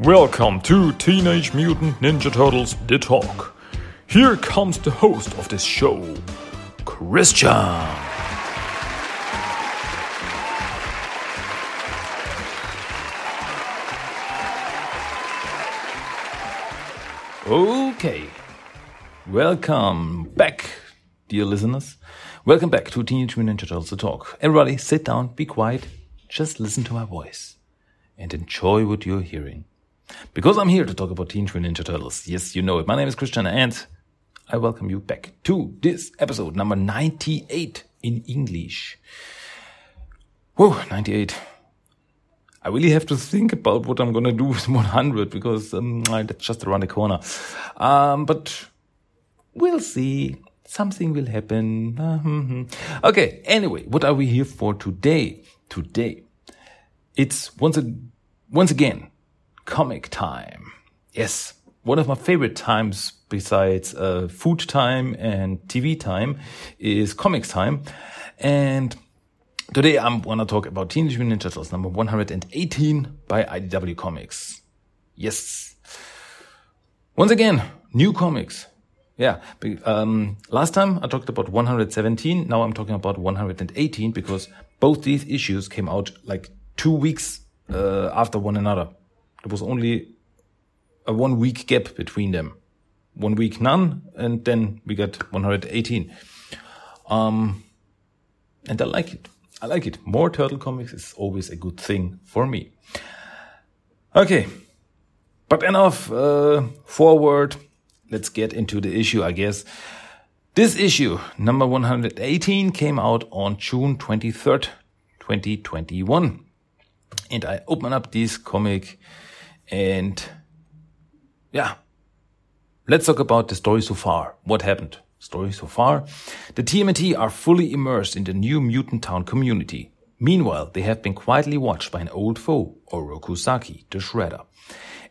Welcome to Teenage Mutant Ninja Turtles The Talk. Here comes the host of this show, Christian. Okay. Welcome back, dear listeners. Welcome back to Teenage Mutant Ninja Turtles The Talk. Everybody, sit down, be quiet, just listen to my voice, and enjoy what you're hearing. Because I'm here to talk about Teenage Mutant Ninja Turtles. Yes, you know it. My name is Christian, and I welcome you back to this episode number 98 in English. Whoa, 98. I really have to think about what I'm gonna do with 100 because um, that's just around the corner. Um, but we'll see. Something will happen. okay. Anyway, what are we here for today? Today, it's once a, once again comic time. Yes, one of my favorite times besides uh, food time and TV time is comics time, and Today I'm gonna talk about Teenage Mutant Ninja Turtles number 118 by IDW Comics. Yes. Once again, new comics. Yeah. Um, last time I talked about 117. Now I'm talking about 118 because both these issues came out like two weeks uh, after one another. There was only a one week gap between them. One week none, and then we got 118. Um, and I like it. I like it. More turtle comics is always a good thing for me. Okay, but enough uh, forward. Let's get into the issue, I guess. This issue, number 118, came out on June 23rd, 2021. And I open up this comic and yeah, let's talk about the story so far. What happened? Story so far. The TMNT are fully immersed in the new Mutant Town community. Meanwhile, they have been quietly watched by an old foe, Oroku Saki, the Shredder.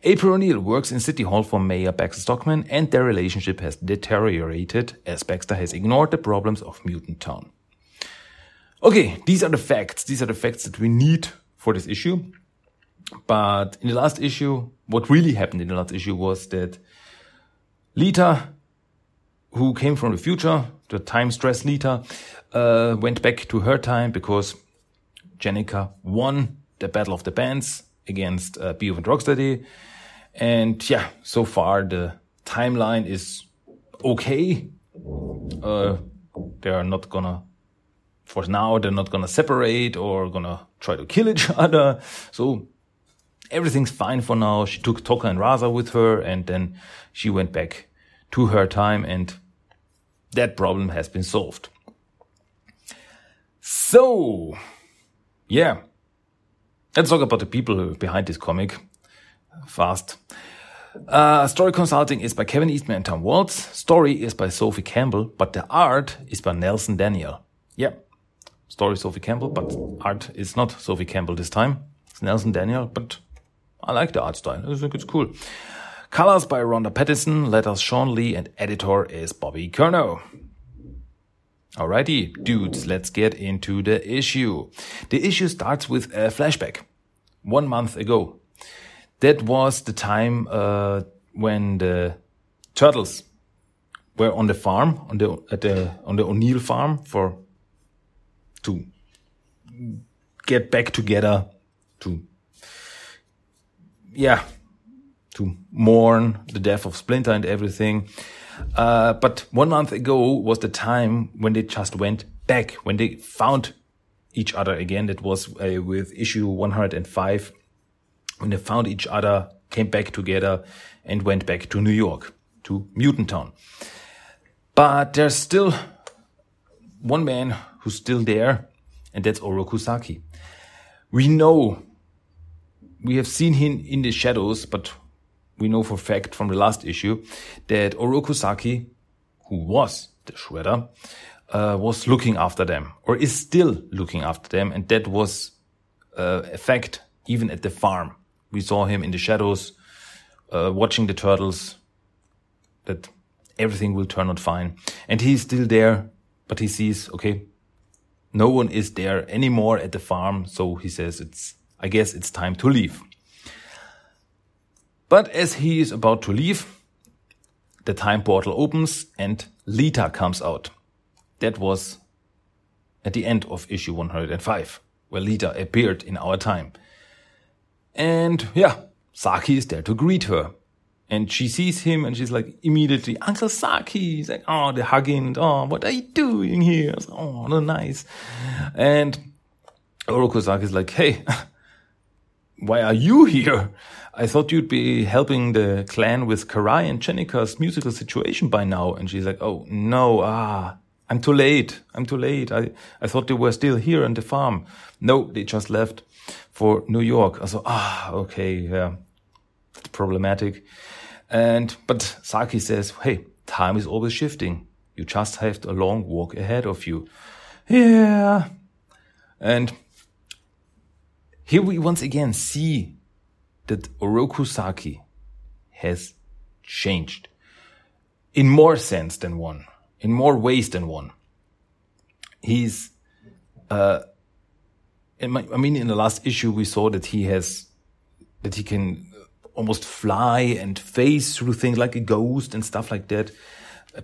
April O'Neil works in City Hall for Mayor Baxter Stockman, and their relationship has deteriorated as Baxter has ignored the problems of Mutant Town. Okay, these are the facts. These are the facts that we need for this issue. But in the last issue, what really happened in the last issue was that Lita who came from the future, the time stress Lita, uh, went back to her time because Jennika won the Battle of the Bands against uh, Beowulf and Rocksteady. And yeah, so far the timeline is okay. Uh, they are not gonna, for now, they're not gonna separate or gonna try to kill each other. So everything's fine for now. She took Tokka and Rahzar with her and then she went back to her time and that problem has been solved. So, yeah, let's talk about the people behind this comic fast. Uh, story consulting is by Kevin Eastman and Tom Waltz. Story is by Sophie Campbell, but the art is by Nelson Daniel. Yeah, story Sophie Campbell, but art is not Sophie Campbell this time. It's Nelson Daniel, but I like the art style. I think it's cool. Colors by Rhonda Pattison, letters Shawn Lee, and editor is Bobby Curnow. Alrighty, dudes, let's get into the issue. The issue starts with a flashback. One month ago. That was the time uh, when the turtles were on the farm, on the at the on the O'Neil farm for to get back together to yeah to mourn the death of Splinter and everything. Uh, but one month ago was the time when they just went back, when they found each other again. That was uh, with issue 105, when they found each other, came back together, and went back to New York, to Mutant Town. But there's still one man who's still there, and that's Oroku Saki. We know, we have seen him in the shadows, but we know for fact from the last issue that Oroku Saki, who was the Shredder, uh, was looking after them or is still looking after them. And that was uh, a fact even at the farm. We saw him in the shadows, uh, watching the turtles, that everything will turn out fine. And he's still there, but he sees, okay, no one is there anymore at the farm. So he says, it's, I guess it's time to leave. But as he is about to leave, the time portal opens and Lita comes out. That was at the end of issue 105, where Lita appeared in our time. And yeah, Saki is there to greet her. And she sees him and she's like immediately, Uncle Saki. He's like, oh, they're hugging. Oh, what are you doing here? Like, oh, no, nice. And Oroku Saki is like, hey, why are you here? I thought you'd be helping the clan with Karai and Jennika's musical situation by now. And she's like, oh, no, ah, I'm too late. I'm too late. I, I thought they were still here on the farm. No, they just left for New York. I thought, ah, okay, yeah, it's problematic. And, but Saki says, hey, time is always shifting. You just have a long walk ahead of you. Yeah. And here we once again see that Oroku Saki has changed in more sense than one, in more ways than one. He's, uh, my, I mean, in the last issue, we saw that he has, that he can almost fly and phase through things like a ghost and stuff like that.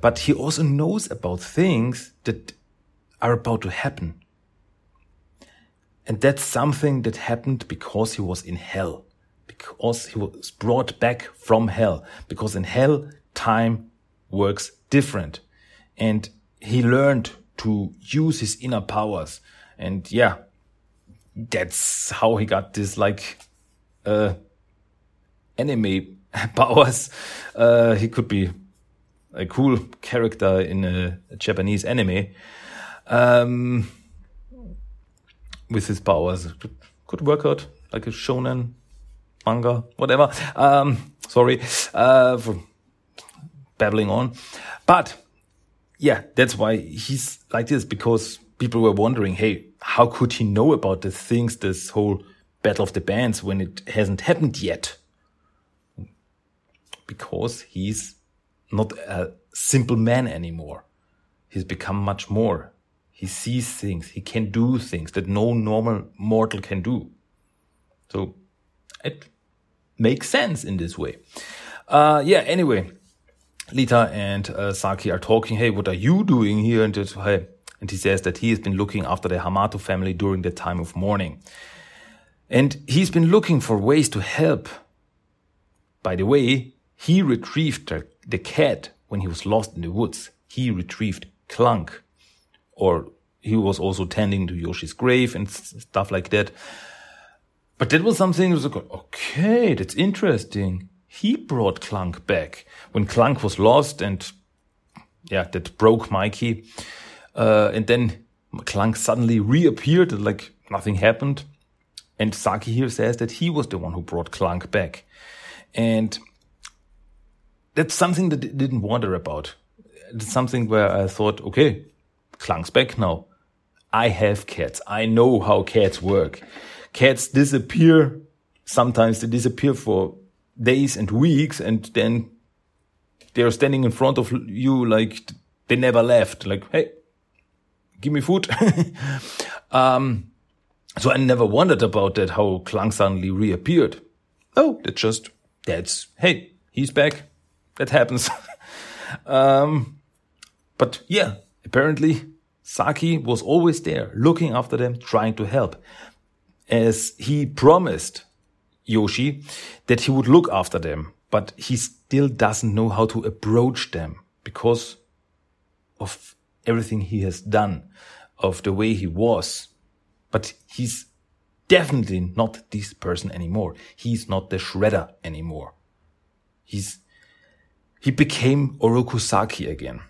But he also knows about things that are about to happen. And that's something that happened because he was in hell because he was brought back from hell. Because in hell, time works different. And he learned to use his inner powers. And yeah, that's how he got this like, uh, anime powers. Uh, he could be a cool character in a, a Japanese anime. Um, with his powers, could work out like a shonen manga, whatever. Um, sorry uh, for babbling on, but yeah, that's why he's like this because people were wondering, hey, how could he know about the things, this whole battle of the bands when it hasn't happened yet? Because he's not a simple man anymore. He's become much more. He sees things. He can do things that no normal mortal can do. So it makes sense in this way. Uh, yeah, anyway, Lita and uh, Saki are talking. Hey, what are you doing here? And, just, hey, and he says that he has been looking after the Hamato family during the time of mourning. And he's been looking for ways to help. By the way, he retrieved the, the cat when he was lost in the woods. He retrieved Clunk. Or he was also tending to Yoshi's grave and stuff like that. But that was something that was like, okay, that's interesting. He brought Clunk back when Clunk was lost and yeah, that broke Mikey. Uh, and then Clunk suddenly reappeared like nothing happened. And Saki here says that he was the one who brought Clunk back. And that's something that I didn't wonder about. It's something where I thought, okay, Clunk's back now. I have cats. I know how cats work cats disappear. Sometimes they disappear for days and weeks and then they're standing in front of you like they never left. Like, hey, give me food. um, so I never wondered about that, how Clunk suddenly reappeared. Oh, that's just, that's, hey, he's back. That happens. um, but yeah, apparently Saki was always there, looking after them, trying to help as he promised Yoshi that he would look after them, but he still doesn't know how to approach them because of everything he has done, of the way he was. But he's definitely not this person anymore. He's not the shredder anymore. He's, he became Oroku Saki again.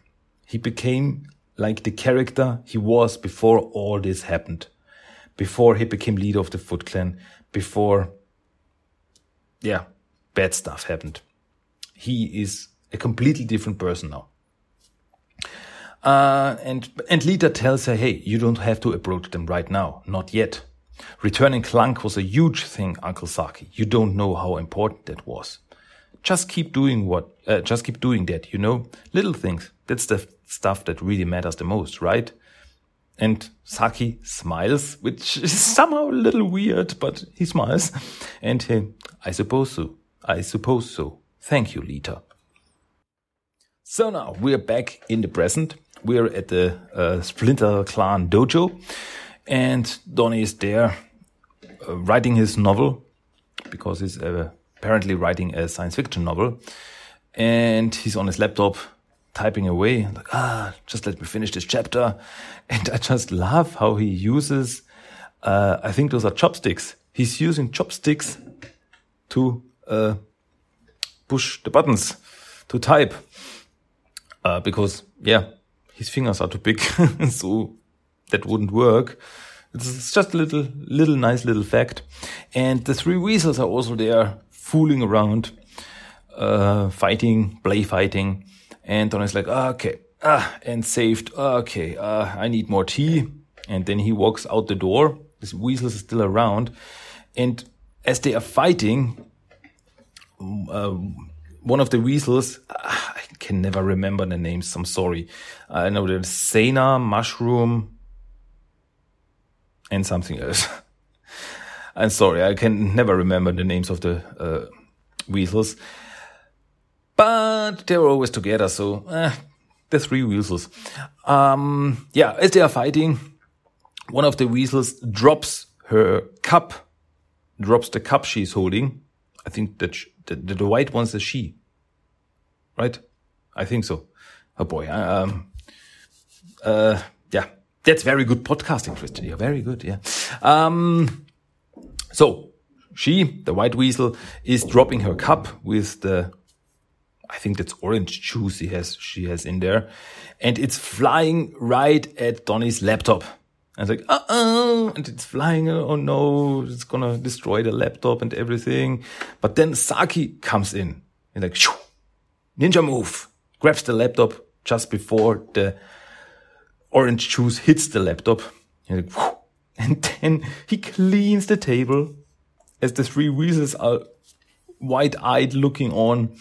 He became like the character he was before all this happened before he became leader of the Foot Clan, before, yeah, bad stuff happened. He is a completely different person now. Uh, and, and Lita tells her, hey, you don't have to approach them right now. Not yet. Returning Clunk was a huge thing, Uncle Saki. You don't know how important that was. Just keep doing what, uh, just keep doing that, you know? Little things. That's the stuff that really matters the most, right? And Saki smiles, which is somehow a little weird, but he smiles. And he, I suppose so. I suppose so. Thank you, Lita. So now we're back in the present. We're at the uh, Splinter Clan dojo, and Donnie is there uh, writing his novel because he's uh, apparently writing a science fiction novel, and he's on his laptop typing away. Like, ah, just let me finish this chapter, and I just love how he uses. Uh, I think those are chopsticks. He's using chopsticks to uh, push the buttons to type uh, because yeah, his fingers are too big, so that wouldn't work. It's just a little, little nice little fact. And the three weasels are also there, fooling around, uh, fighting, play fighting. And Donnie's like, ah, okay, ah, and saved. Okay, uh, I need more tea. And then he walks out the door. This weasels is still around, and as they are fighting, uh, one of the weasels, ah, I can never remember the names. I'm sorry. I know there's Sana, Mushroom, and something else. I'm sorry. I can never remember the names of the uh, weasels. But they're always together, so eh, the three weasels. Um, yeah, as they are fighting, one of the weasels drops her cup, drops the cup she's holding. I think that the, the, white one's a she, right? I think so. Oh boy. Um, uh, yeah, that's very good podcasting, Christian. You're very good. Yeah. Um, so she, the white weasel, is dropping her cup with the, I think that's orange juice she has, she has in there. And it's flying right at Donnie's laptop. And it's like, uh oh, and it's flying. Oh no, it's gonna destroy the laptop and everything. But then Saki comes in and like, shoo, ninja move, grabs the laptop just before the orange juice hits the laptop. And, like, and then he cleans the table as the three weasels are wide eyed looking on.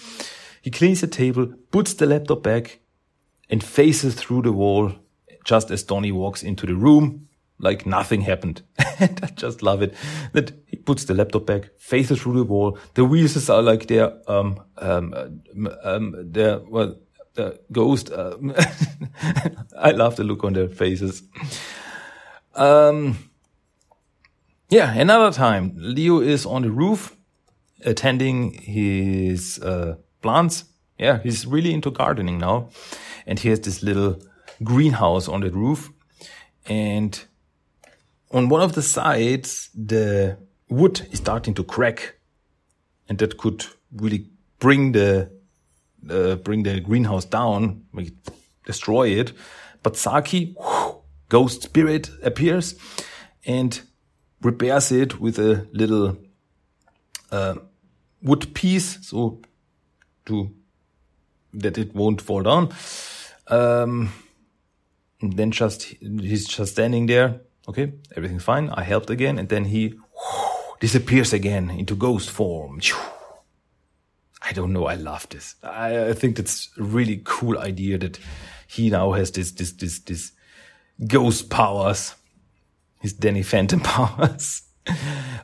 He cleans the table, puts the laptop back, and faces through the wall just as Donnie walks into the room, like nothing happened. and I just love it that he puts the laptop back, faces through the wall. The wheels are like they're, um, um, um, they're, well, the ghost. Um, I love the look on their faces. Um, yeah, another time, Leo is on the roof attending his uh, plants. Yeah, he's really into gardening now. And he has this little greenhouse on the roof. And on one of the sides, the wood is starting to crack. And that could really bring the, uh, bring the greenhouse down, destroy it. But Saki, whoosh, ghost spirit appears and repairs it with a little uh, wood piece, so to that it won't fall down. Um, then just he's just standing there. Okay, everything's fine. I helped again, and then he disappears again into ghost form. I don't know. I love this. I, I think that's a really cool idea that he now has this this this this ghost powers, his Danny Phantom powers.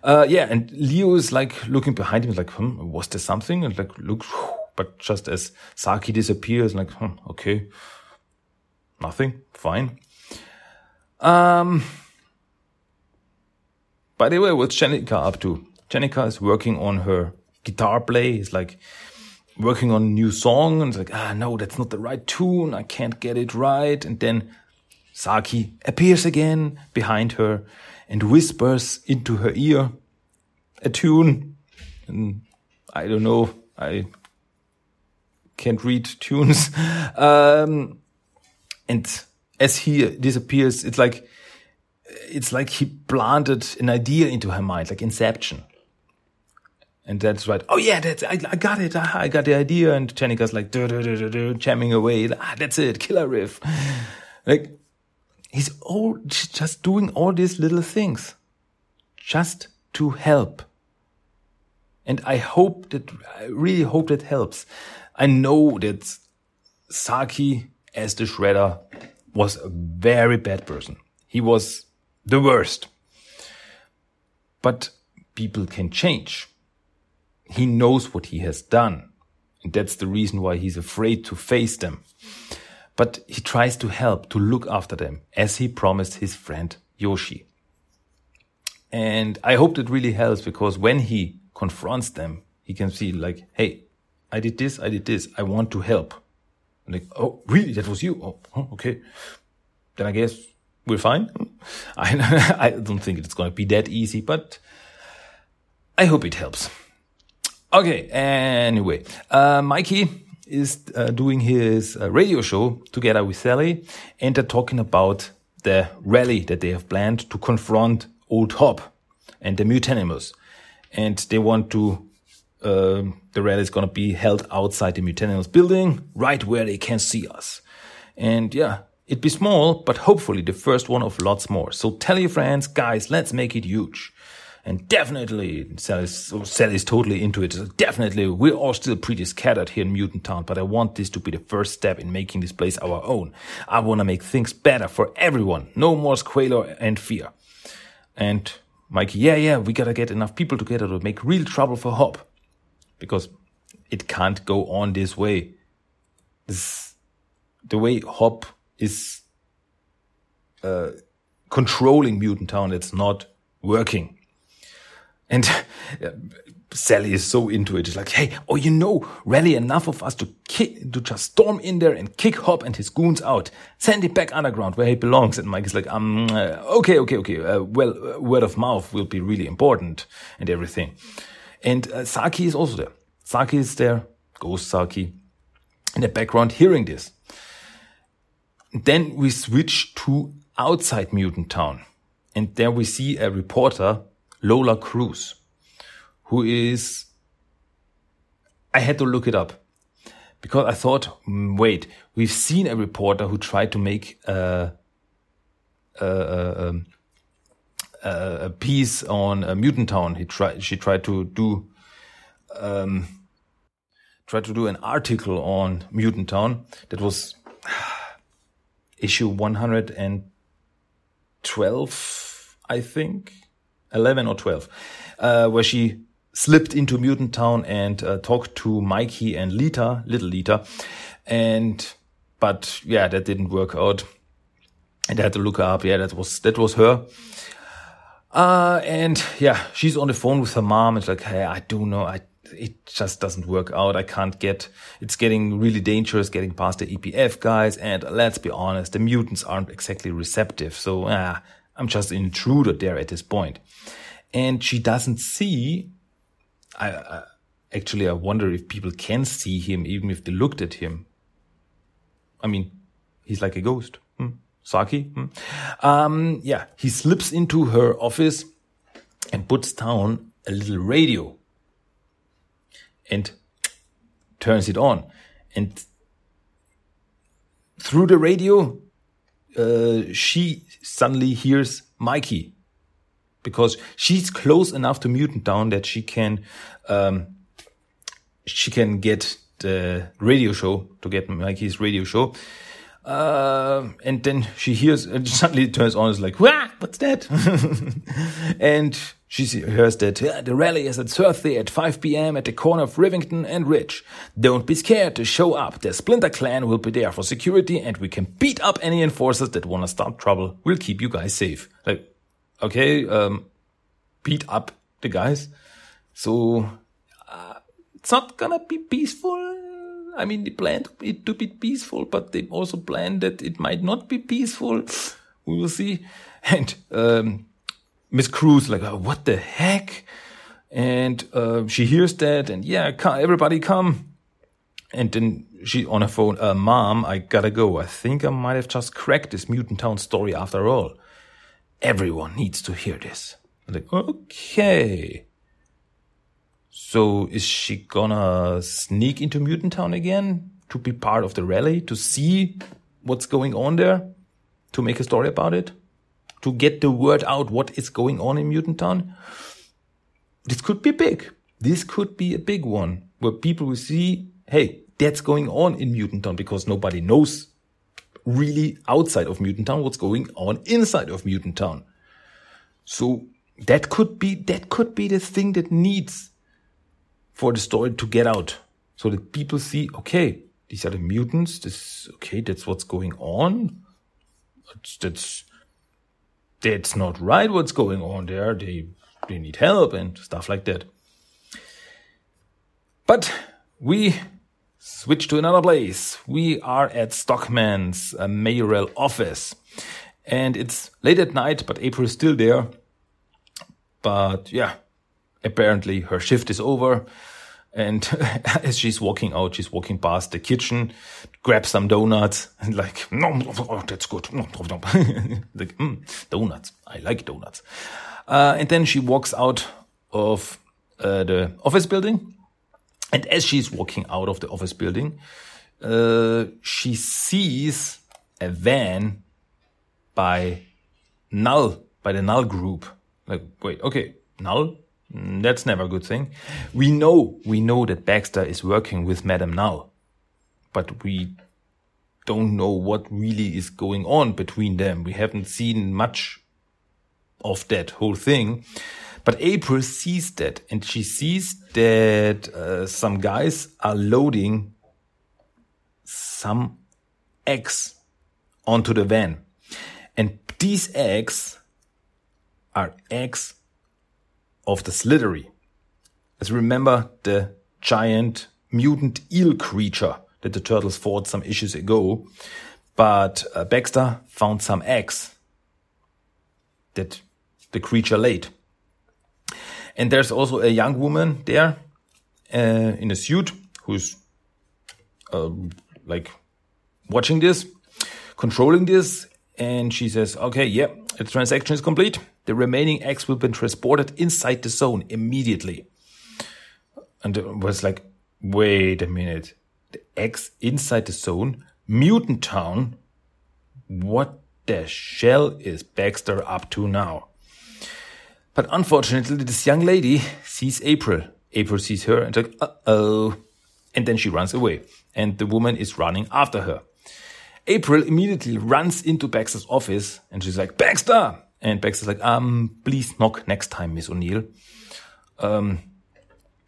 Uh, yeah, and Leo is like looking behind him, like, hmm, was there something? And like, look, but just as Saki disappears, like, hmm, okay, nothing, fine. Um, by the way, what's Jennika up to? Jennika is working on her guitar play. He's like working on a new song and it's like, ah, no, that's not the right tune. I can't get it right. And then Saki appears again behind her and whispers into her ear a tune. And I don't know. I can't read tunes. Um, and as he disappears, it's like, it's like he planted an idea into her mind, like Inception. And that's right. Oh yeah, that's I, I got it. I got the idea. And Jennika's like duh, duh, duh, duh, jamming away. Ah, that's it. Killer riff. Like he's all just doing all these little things, just to help. And I hope that I really hope that helps. I know that Saki as the shredder was a very bad person. He was the worst. But people can change he knows what he has done. And that's the reason why he's afraid to face them. But he tries to help, to look after them, as he promised his friend Yoshi. And I hope that really helps because when he confronts them, he can see like, hey, I did this, I did this, I want to help. Like, oh, really? That was you? Oh, okay. Then I guess we're fine. I, I don't think it's going to be that easy, but I hope it helps. Okay, anyway, uh, Mikey is uh, doing his uh, radio show together with Sally, and they're talking about the rally that they have planned to confront Old Hob and the Mutanimals. And they want to, uh, the rally is going to be held outside the Mutanimals building, right where they can see us. And yeah, it'd be small, but hopefully the first one of lots more. So tell your friends, guys, let's make it huge. And definitely, Sally's, Sally's totally into it. So definitely, we're all still pretty scattered here in Mutant Town, but I want this to be the first step in making this place our own. I want to make things better for everyone. No more squalor and fear. And Mikey, yeah, yeah, we gotta get enough people together to make real trouble for Hob. Because it can't go on this way. This, the way Hob is uh, controlling Mutant Town, it's not working. And Sally is so into it. She's like, hey, oh, you know, rally enough of us to kick, to just storm in there and kick Hob and his goons out. Send him back underground where he belongs. And Mike is like, um, uh, okay, okay, okay. Uh, well, uh, word of mouth will be really important and everything. And uh, Saki is also there. Saki is there, Ghost Saki, in the background hearing this. Then we switch to outside Mutant Town. And there we see a reporter Lola Cruz, who is, I had to look it up because I thought, mm, wait, we've seen a reporter who tried to make a, a, a, um, a piece on a Mutant Town. He tried, she tried to do, um, tried to do an article on Mutant Town that was issue 112, I think. 11 or 12, uh, where she slipped into Mutant Town and uh, talked to Mikey and Lita, little Lita. And, but yeah, that didn't work out. And I had to look her up. Yeah, that was, that was her. Uh, and yeah, she's on the phone with her mom. It's like, hey, I don't know. I, it just doesn't work out. I can't get, it's getting really dangerous getting past the EPF guys. And let's be honest, the mutants aren't exactly receptive. So, ah, I'm just an intruder there at this point. And she doesn't see, I, I actually, I wonder if people can see him even if they looked at him. I mean, he's like a ghost. Saki. Hmm? Um, yeah, he slips into her office and puts down a little radio and turns it on. And through the radio, uh, she suddenly hears Mikey because she's close enough to Mutant Town that she can um, she can get the radio show to get Mikey's radio show. Uh, and then she hears and suddenly it turns on. It's like, what's that? and she hears that yeah, the rally is at Thursday at 5 p.m. at the corner of Rivington and Ridge. Don't be scared to show up. The Splinter Clan will be there for security and we can beat up any enforcers that want to start trouble. We'll keep you guys safe. Like, okay, um, beat up the guys. So, uh, it's not gonna be peaceful. I mean, they planned it to be peaceful, but they also planned that it might not be peaceful. We will see. And, um, Miss Cruz like, oh, what the heck? And uh, she hears that, and yeah, come, everybody come. And then she on her phone, uh, Mom, I gotta go. I think I might have just cracked this Mutant Town story after all. Everyone needs to hear this. I'm like, okay. So is she gonna sneak into Mutant Town again to be part of the rally, to see what's going on there, to make a story about it? to get the word out what is going on in Mutant Town. This could be big. This could be a big one where people will see, hey, that's going on in Mutant Town because nobody knows really outside of Mutant Town what's going on inside of Mutant Town. So that could be, that could be the thing that needs for the story to get out. So that people see, okay, these are the mutants. This, okay, that's what's going on. That's, that's, that's not right what's going on there. They, they need help and stuff like that. But we switch to another place. We are at Stockman's uh, mayoral office. And it's late at night, but April is still there. But yeah, apparently her shift is over. And as she's walking out, she's walking past the kitchen, grabs some donuts, and like, no, oh, that's good. Like, mm, donuts. I like donuts. Uh, and then she walks out of uh, the office building. And as she's walking out of the office building, uh, she sees a van by Null, by the Null group. Like, wait, okay, Null? Mm, that's never a good thing. We know, we know that Baxter is working with Madame Null, but we don't know what really is going on between them. We haven't seen much of that whole thing. But April sees that and she sees that uh, some guys are loading some eggs onto the van. And these eggs are eggs of the Slithery. As remember the giant mutant eel creature that the turtles fought some issues ago. But uh, Baxter found some eggs that the creature laid. And there's also a young woman there uh, in a suit who's uh, like watching this, controlling this. And she says, okay, yeah, the transaction is complete. The remaining eggs will be transported inside the zone immediately. And it was like, wait a minute. The eggs inside the zone? Mutant Town? What the shell is Baxter up to now? But unfortunately, this young lady sees April. April sees her and like, uh oh. And then she runs away. And the woman is running after her. April immediately runs into Baxter's office and she's like, Baxter! And Baxter's like, um, please knock next time, Miss O'Neil. Um,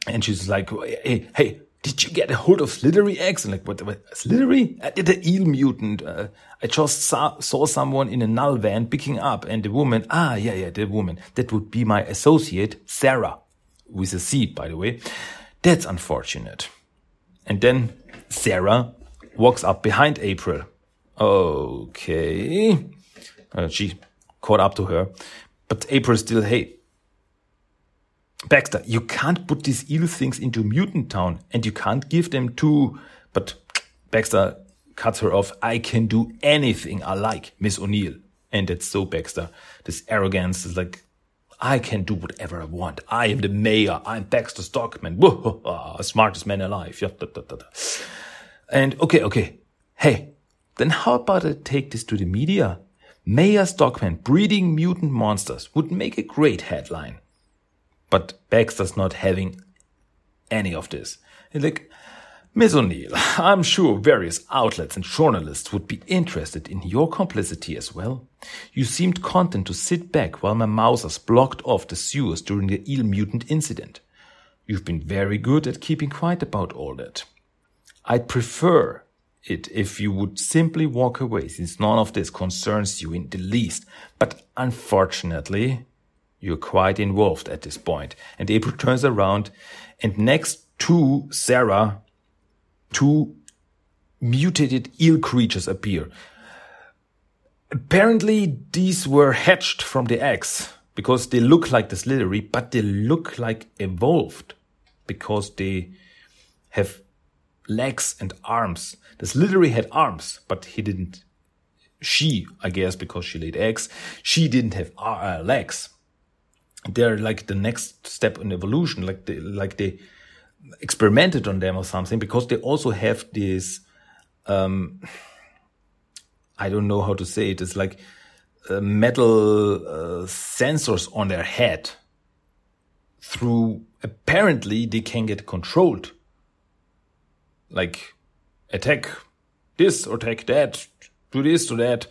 and she's like, hey, hey, did you get a hold of Slithery eggs? And like, what, what Slithery? I did the eel mutant. Uh, I just saw, saw someone in a null van picking up and the woman, ah, yeah, yeah, the woman. That would be my associate, Sarah, with a C, by the way. That's unfortunate. And then Sarah walks up behind April. Okay. Uh, she caught up to her. But April still, hey, Baxter, you can't put these evil things into Mutant Town and you can't give them to, but Baxter cuts her off. I can do anything I like, Miss O'Neil. And that's so Baxter. This arrogance is like, I can do whatever I want. I am the mayor. I'm Baxter Stockman. Ah, smartest man alive. And okay, okay. Hey, then how about I take this to the media? Mayor Stockman breeding mutant monsters would make a great headline. But Baxter's not having any of this. Like, Miss O'Neil, I'm sure various outlets and journalists would be interested in your complicity as well. You seemed content to sit back while my mousers blocked off the sewers during the eel mutant incident. You've been very good at keeping quiet about all that. I'd prefer it if you would simply walk away since none of this concerns you in the least. But unfortunately, you're quite involved at this point. And April turns around and next to Sarah, two mutated eel creatures appear. Apparently these were hatched from the eggs because they look like the Slithery, but they look like evolved because they have legs and arms. This literally had arms, but he didn't. She, I guess, because she laid eggs, she didn't have uh, legs they're like the next step in evolution, like they, like they experimented on them or something, because they also have this, um, I don't know how to say it. It's like uh, metal uh, sensors on their head. Through apparently they can get controlled, like attack this or attack that, do this or that,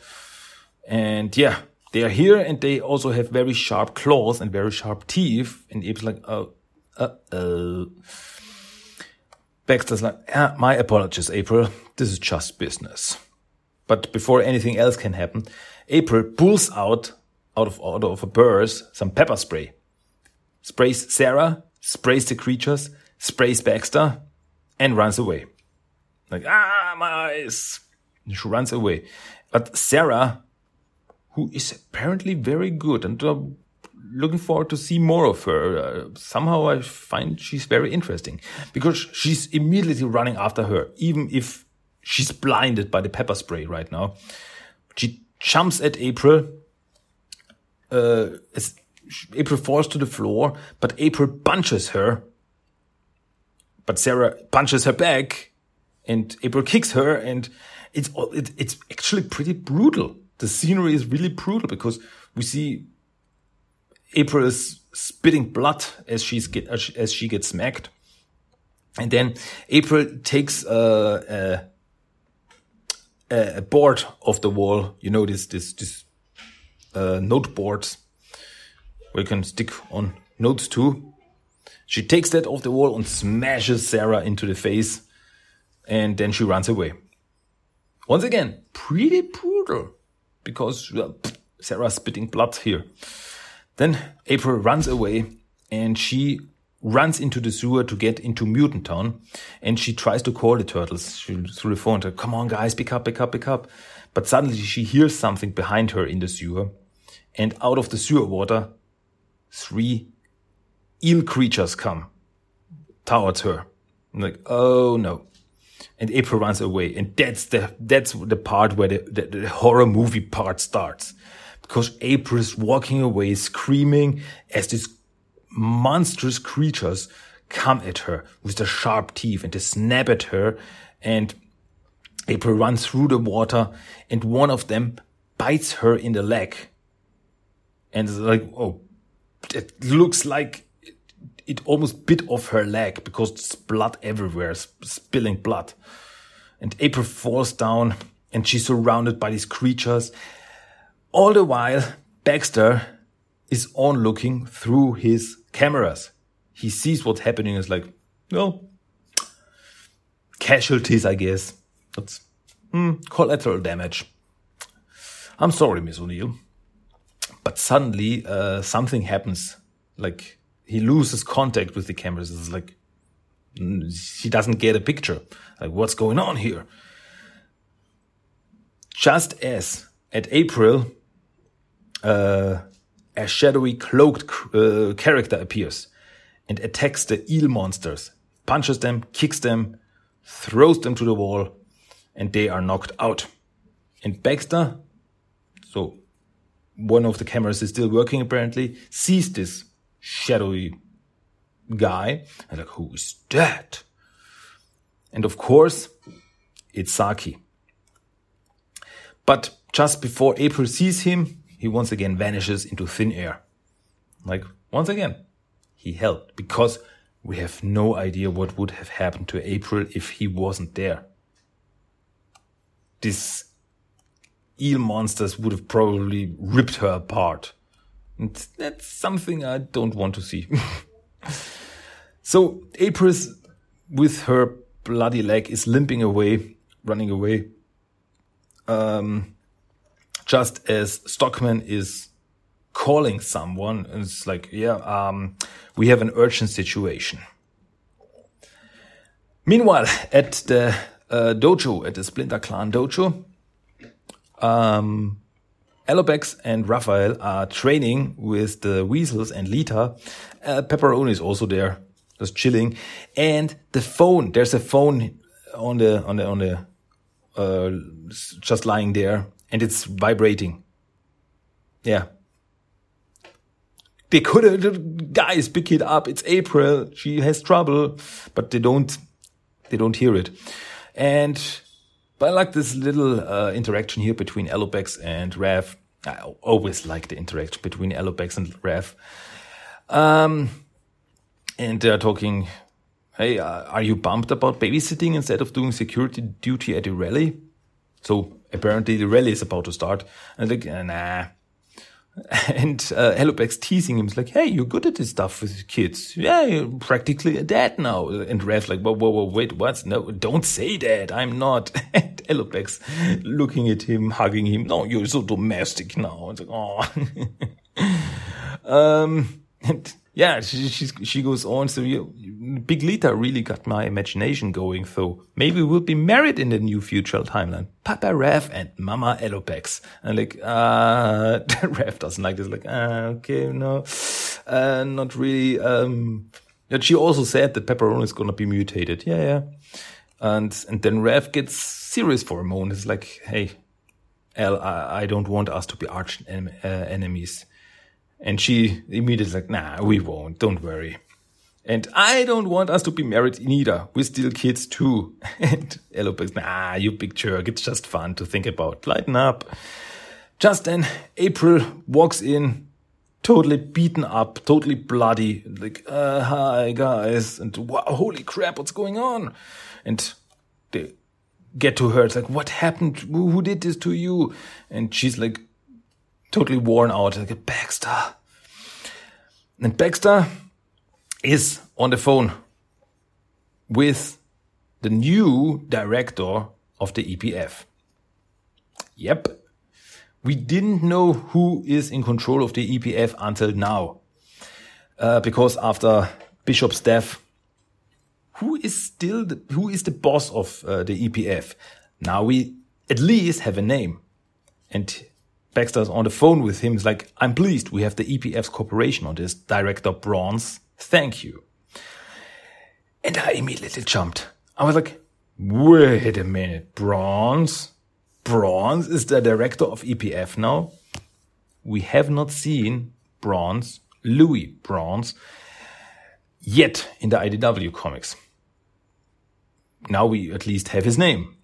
and yeah, they are here and they also have very sharp claws and very sharp teeth. And Abe's like, oh, uh oh. Baxter's like, ah, my apologies, April. This is just business. But before anything else can happen, April pulls out, out of, out of a purse, some pepper spray. Sprays Sarah, sprays the creatures, sprays Baxter, and runs away. Like, ah, my eyes. And she runs away. But Sarah, who is apparently very good and uh, looking forward to see more of her. Uh, somehow I find she's very interesting because she's immediately running after her, even if she's blinded by the pepper spray right now. She jumps at April. Uh, April falls to the floor, but April punches her. But Sarah punches her back, and April kicks her, and it's it, it's actually pretty brutal. The scenery is really brutal because we see April is spitting blood as she's get, as she gets smacked, and then April takes a, a, a board off the wall. You know this this this uh, note boards where you can stick on notes too. She takes that off the wall and smashes Sarah into the face, and then she runs away. Once again, pretty brutal because uh, Sarah's spitting blood here. Then April runs away and she runs into the sewer to get into Mutant Town and she tries to call the turtles through the phone. To, Come on, guys, pick up, pick up, pick up. But suddenly she hears something behind her in the sewer and out of the sewer water, three eel creatures come towards her. I'm like, oh no. And April runs away. And that's the, that's the part where the, the, the horror movie part starts because April is walking away screaming as these monstrous creatures come at her with their sharp teeth and they snap at her and April runs through the water and one of them bites her in the leg. And it's like, oh, it looks like it, almost bit off her leg because there's blood everywhere, spilling blood. And April falls down and she's surrounded by these creatures all the while, Baxter is on looking through his cameras. He sees what's happening. Is like, no, casualties, I guess. That's mm, collateral damage. I'm sorry, Miss O'Neil. But suddenly, uh, something happens. Like, he loses contact with the cameras. It's like, he doesn't get a picture. Like, what's going on here? Just as at April, uh, a shadowy cloaked uh, character appears and attacks the eel monsters, punches them, kicks them, throws them to the wall, and they are knocked out. And Baxter, so one of the cameras is still working apparently, sees this shadowy guy and like, who is that? And of course, it's Saki. But just before April sees him, he once again vanishes into thin air. Like, once again, he helped because we have no idea what would have happened to April if he wasn't there. These eel monsters would have probably ripped her apart. And that's something I don't want to see. so April's with her bloody leg is limping away, running away. Um, just as Stockman is calling someone and it's like, yeah, um, we have an urgent situation. Meanwhile, at the uh, dojo, at the Splinter Clan dojo, um, Alopex and Raphael are training with the Weasels and Lita. Uh, Pepperoni is also there, just chilling. And the phone, there's a phone on the, on the, on the, uh, just lying there and it's vibrating. Yeah. They could have, guys, pick it up. It's April. She has trouble, but they don't, they don't hear it. And, but I like this little uh, interaction here between Alopex and Raph. I always like the interaction between Alopex and Raph. Um, and they're talking, hey, uh, are you bummed about babysitting instead of doing security duty at the rally? So apparently the rally is about to start. And like, nah, And uh, teasing him. He's like, hey, you're good at this stuff with kids. Yeah, you're practically a dad now. And Rev like, whoa, whoa, whoa, wait, what? No, don't say that. I'm not. And Alopex's looking at him, hugging him. No, you're so domestic now. It's like, oh. um, and yeah, she, she goes on. So you, Big Lita really got my imagination going. So maybe we'll be married in the new future timeline. Papa Rev and Mama Alopex. And like, uh, Rev doesn't like this. Like, uh, okay, no, uh, not really. Um, and she also said that Pepperoni is gonna be mutated. Yeah, yeah. And, and then Rev gets serious for a moment. It's like, hey, El, I, I don't want us to be arch en uh, enemies. And she immediately like, nah, we won't. Don't worry. And I don't want us to be married neither. We're still kids too. And Alopex, nah, you big jerk. It's just fun to think about. Lighten up. Just then, April walks in, totally beaten up, totally bloody. Like, uh, hi guys. And wow, holy crap, what's going on? And they get to her. It's like, what happened? Who, who did this to you? And she's like, totally worn out, like Baxter. And Baxter is on the phone with the new director of the EPF. Yep. We didn't know who is in control of the EPF until now. Uh, because after Bishop's death, who is still the, who is the boss of uh, the EPF? Now we at least have a name. And Baxter's on the phone with him. He's like, I'm pleased we have the EPF's cooperation on this. Director Bronze, thank you. And I immediately jumped. I was like, wait a minute, Bronze? Bronze is the director of EPF now? We have not seen Bronze, Louis Bronze, yet in the IDW comics. Now we at least have his name.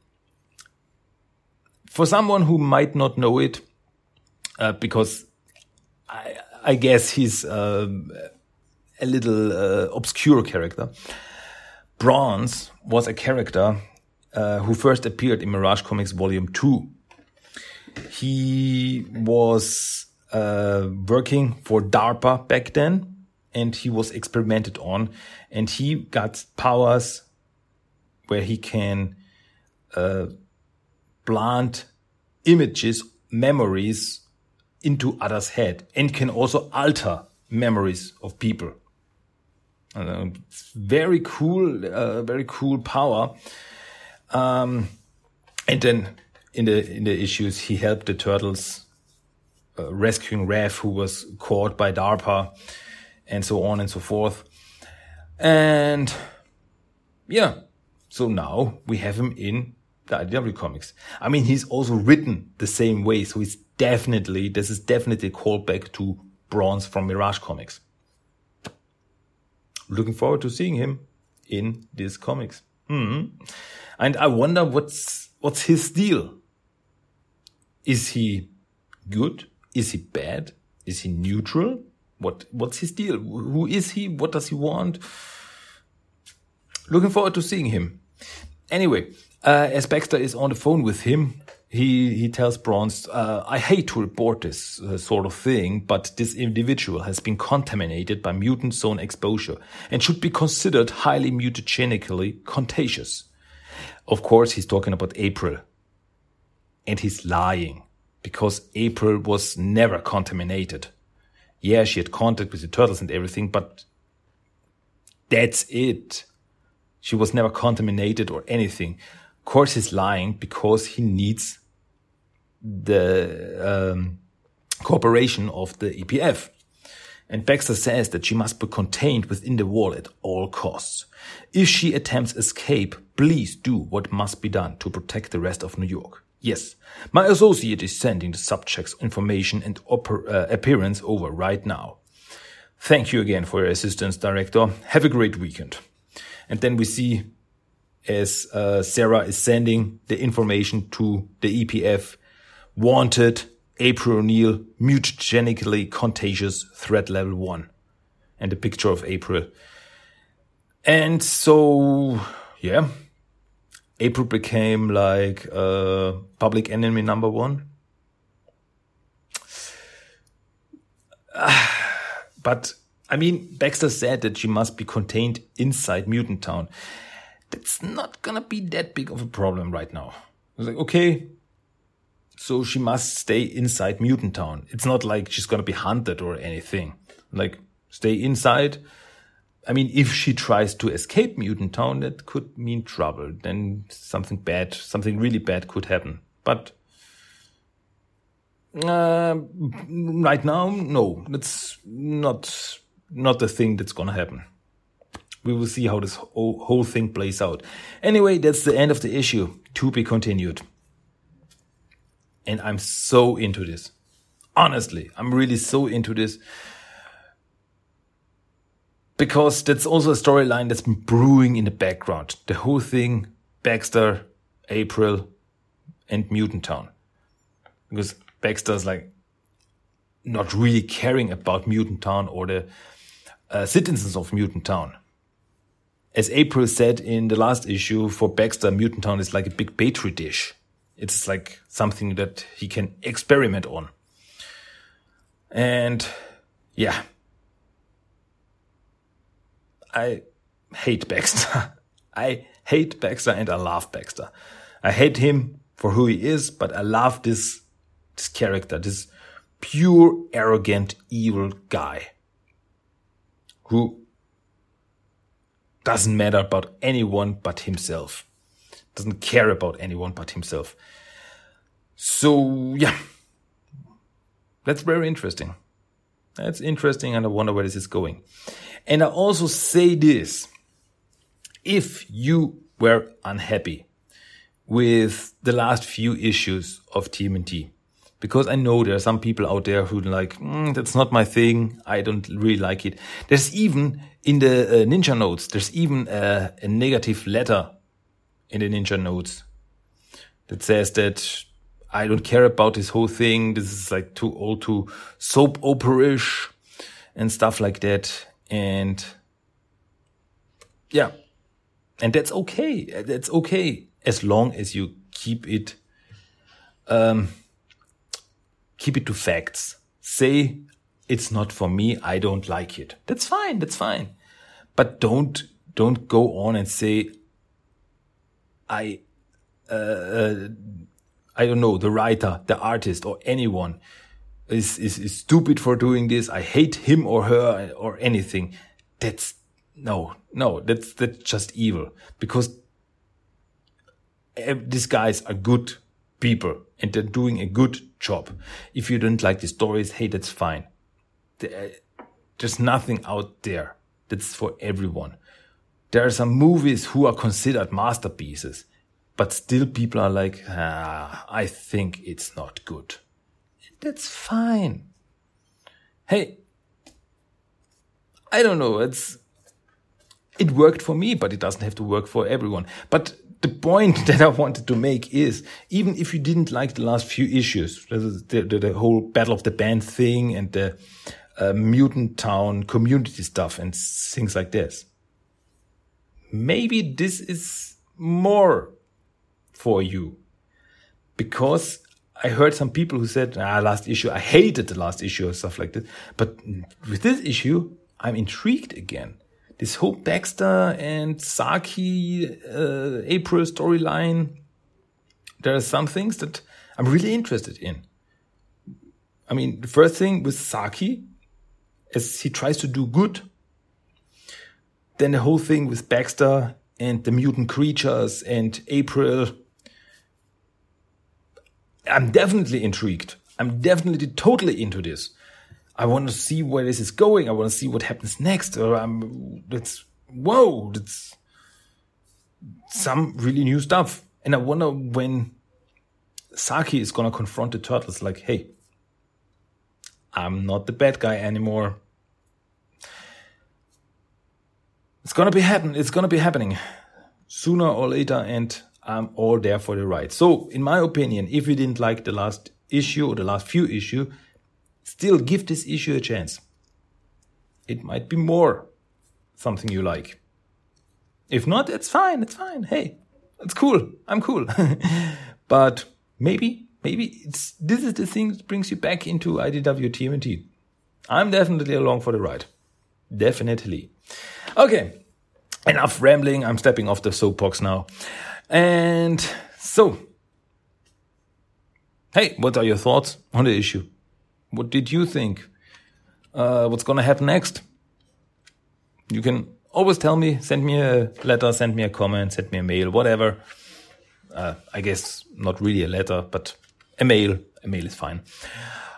For someone who might not know it, uh, because I, I, guess he's uh, a little uh, obscure character. Bronze was a character uh, who first appeared in Mirage Comics Volume 2. He was uh, working for DARPA back then, and he was experimented on, and he got powers where he can uh, plant images, memories into others' head and can also alter memories of people. Uh, very cool, uh, very cool power. Um, and then in the in the issues, he helped the turtles uh, rescuing Rev, who was caught by DARPA, and so on and so forth. And yeah, so now we have him in the IDW comics. I mean, he's also written the same way, so he's definitely, this is definitely a callback to Bronze from Mirage Comics. Looking forward to seeing him in these comics. Mm. And I wonder what's, what's his deal? Is he good? Is he bad? Is he neutral? What, what's his deal? Who is he? What does he want? Looking forward to seeing him. Anyway, uh, as Baxter is on the phone with him, he he tells Bronze, uh, "I hate to report this uh, sort of thing, but this individual has been contaminated by mutant zone exposure and should be considered highly mutagenically contagious." Of course, he's talking about April, and he's lying because April was never contaminated. Yeah, she had contact with the turtles and everything, but that's it. She was never contaminated or anything course he's lying because he needs the um, cooperation of the EPF. And Baxter says that she must be contained within the wall at all costs. If she attempts escape, please do what must be done to protect the rest of New York. Yes, my associate is sending the subject's information and uh, appearance over right now. Thank you again for your assistance, Director. Have a great weekend. And then we see as uh, Sarah is sending the information to the EPF. Wanted April O'Neil, mutagenically contagious threat level one. And a picture of April. And so, yeah, April became like uh, public enemy number one. but I mean, Baxter said that she must be contained inside Mutant Town. That's not gonna be that big of a problem right now. I was like, okay, so she must stay inside Mutant Town. It's not like she's gonna be hunted or anything. Like, stay inside. I mean, if she tries to escape Mutant Town, that could mean trouble. Then something bad, something really bad could happen. But uh, right now, no, that's not not the thing that's gonna happen. We will see how this whole, whole thing plays out. Anyway, that's the end of the issue. To be continued. And I'm so into this. Honestly, I'm really so into this. Because that's also a storyline that's been brewing in the background. The whole thing, Baxter, April, and Mutant Town. Because Baxter's like not really caring about Mutant Town or the uh, citizens of Mutant Town. As April said in the last issue, for Baxter, Mutant Town is like a big petri dish. It's like something that he can experiment on. And yeah, I hate Baxter. I hate Baxter and I love Baxter. I hate him for who he is, but I love this, this character, this pure, arrogant, evil guy who doesn't matter about anyone but himself. Doesn't care about anyone but himself. So, yeah. That's very interesting. That's interesting, and I wonder where this is going. And I also say this if you were unhappy with the last few issues of TMNT, because I know there are some people out there who like, mm, that's not my thing. I don't really like it. There's even in the uh, Ninja Notes, there's even a, a negative letter in the Ninja Notes that says that I don't care about this whole thing. This is like too old to soap opera-ish and stuff like that. And yeah, and that's okay. That's okay as long as you keep it, um, keep it to facts. Say it's not for me. I don't like it. That's fine. That's fine. But don't, don't go on and say, I, uh, uh, I don't know, the writer, the artist or anyone is, is, is stupid for doing this. I hate him or her or anything. That's no, no, that's, that's just evil because these guys are good people and they're doing a good job. If you don't like the stories, hey, that's fine. There's nothing out there that's for everyone. There are some movies who are considered masterpieces, but still people are like, ah, I think it's not good. That's fine. Hey, I don't know. It's, it worked for me, but it doesn't have to work for everyone. But the point that I wanted to make is even if you didn't like the last few issues, the, the, the whole Battle of the Band thing and the uh, Mutant Town community stuff and things like this, maybe this is more for you. Because I heard some people who said, ah, last issue, I hated the last issue or stuff like that. But with this issue, I'm intrigued again this whole Baxter and Saki uh, April storyline, there are some things that I'm really interested in. I mean, the first thing with Saki, as he tries to do good, then the whole thing with Baxter and the mutant creatures and April. I'm definitely intrigued. I'm definitely totally into this. I want to see where this is going. I want to see what happens next. Or I'm, that's, whoa, that's some really new stuff. And I wonder when Saki is going to confront the turtles like, hey, I'm not the bad guy anymore. It's gonna be happen. It's gonna be happening sooner or later, and I'm all there for the ride. So, in my opinion, if you didn't like the last issue or the last few issue, Still give this issue a chance. It might be more something you like. If not, it's fine. It's fine. Hey, it's cool. I'm cool. but maybe, maybe it's, this is the thing that brings you back into IDW TMNT. I'm definitely along for the ride. Definitely. Okay, enough rambling. I'm stepping off the soapbox now. And so, hey, what are your thoughts on the issue? What did you think? Uh, what's going to happen next? You can always tell me, send me a letter, send me a comment, send me a mail, whatever. Uh, I guess not really a letter, but a mail. A mail is fine.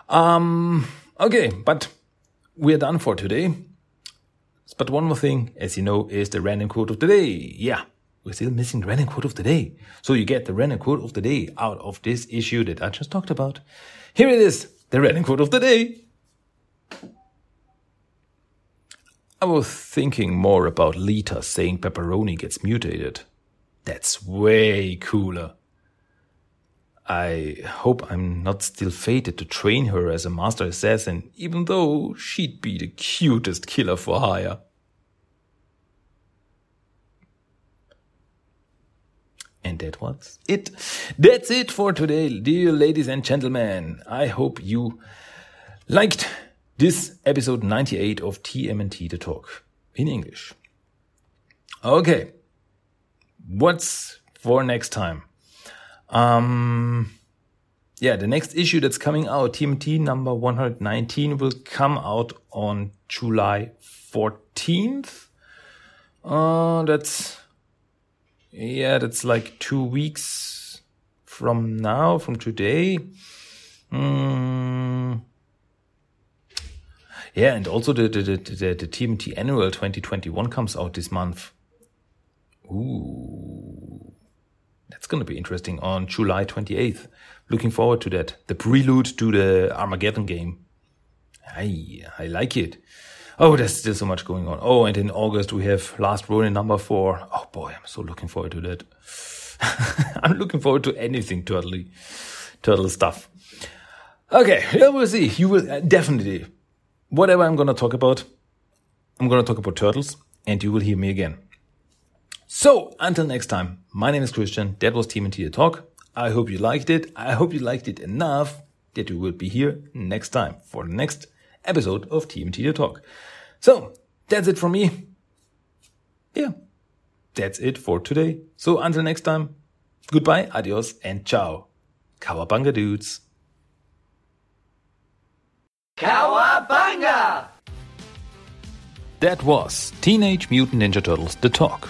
Um, okay, but we're done for today. But one more thing, as you know, is the random quote of the day. Yeah, we're still missing the random quote of the day. So you get the random quote of the day out of this issue that I just talked about. Here it is, the random quote of the day. I was thinking more about Lita saying pepperoni gets mutated. That's way cooler. I hope I'm not still fated to train her as a master assassin, even though she'd be the cutest killer for hire. And that was it. That's it for today, dear ladies and gentlemen. I hope you liked this episode 98 of TMNT The Talk in English. Okay. What's for next time? Um, yeah, the next issue that's coming out, TMNT number 119, will come out on July 14th. Uh, that's, yeah, that's like two weeks from now, from today. Mm. Yeah, and also the, the, the, the, the TMNT annual 2021 comes out this month. Ooh. Going to be interesting on July 28th. Looking forward to that. The prelude to the Armageddon game. I, I like it. Oh, there's still so much going on. Oh, and in August we have Last Ronin number four. Oh boy, I'm so looking forward to that. I'm looking forward to anything turtly, turtle stuff. Okay, yeah, we'll see. You will uh, definitely, whatever I'm gonna talk about, I'm gonna talk about turtles, and you will hear me again. So until next time, my name is Christian. That was TMNT The Talk. I hope you liked it. I hope you liked it enough that you will be here next time for the next episode of TMNT The Talk. So that's it from me. Yeah, that's it for today. So until next time, goodbye, adios, and ciao. Cowabunga dudes. Cowabunga! That was Teenage Mutant Ninja Turtles The Talk.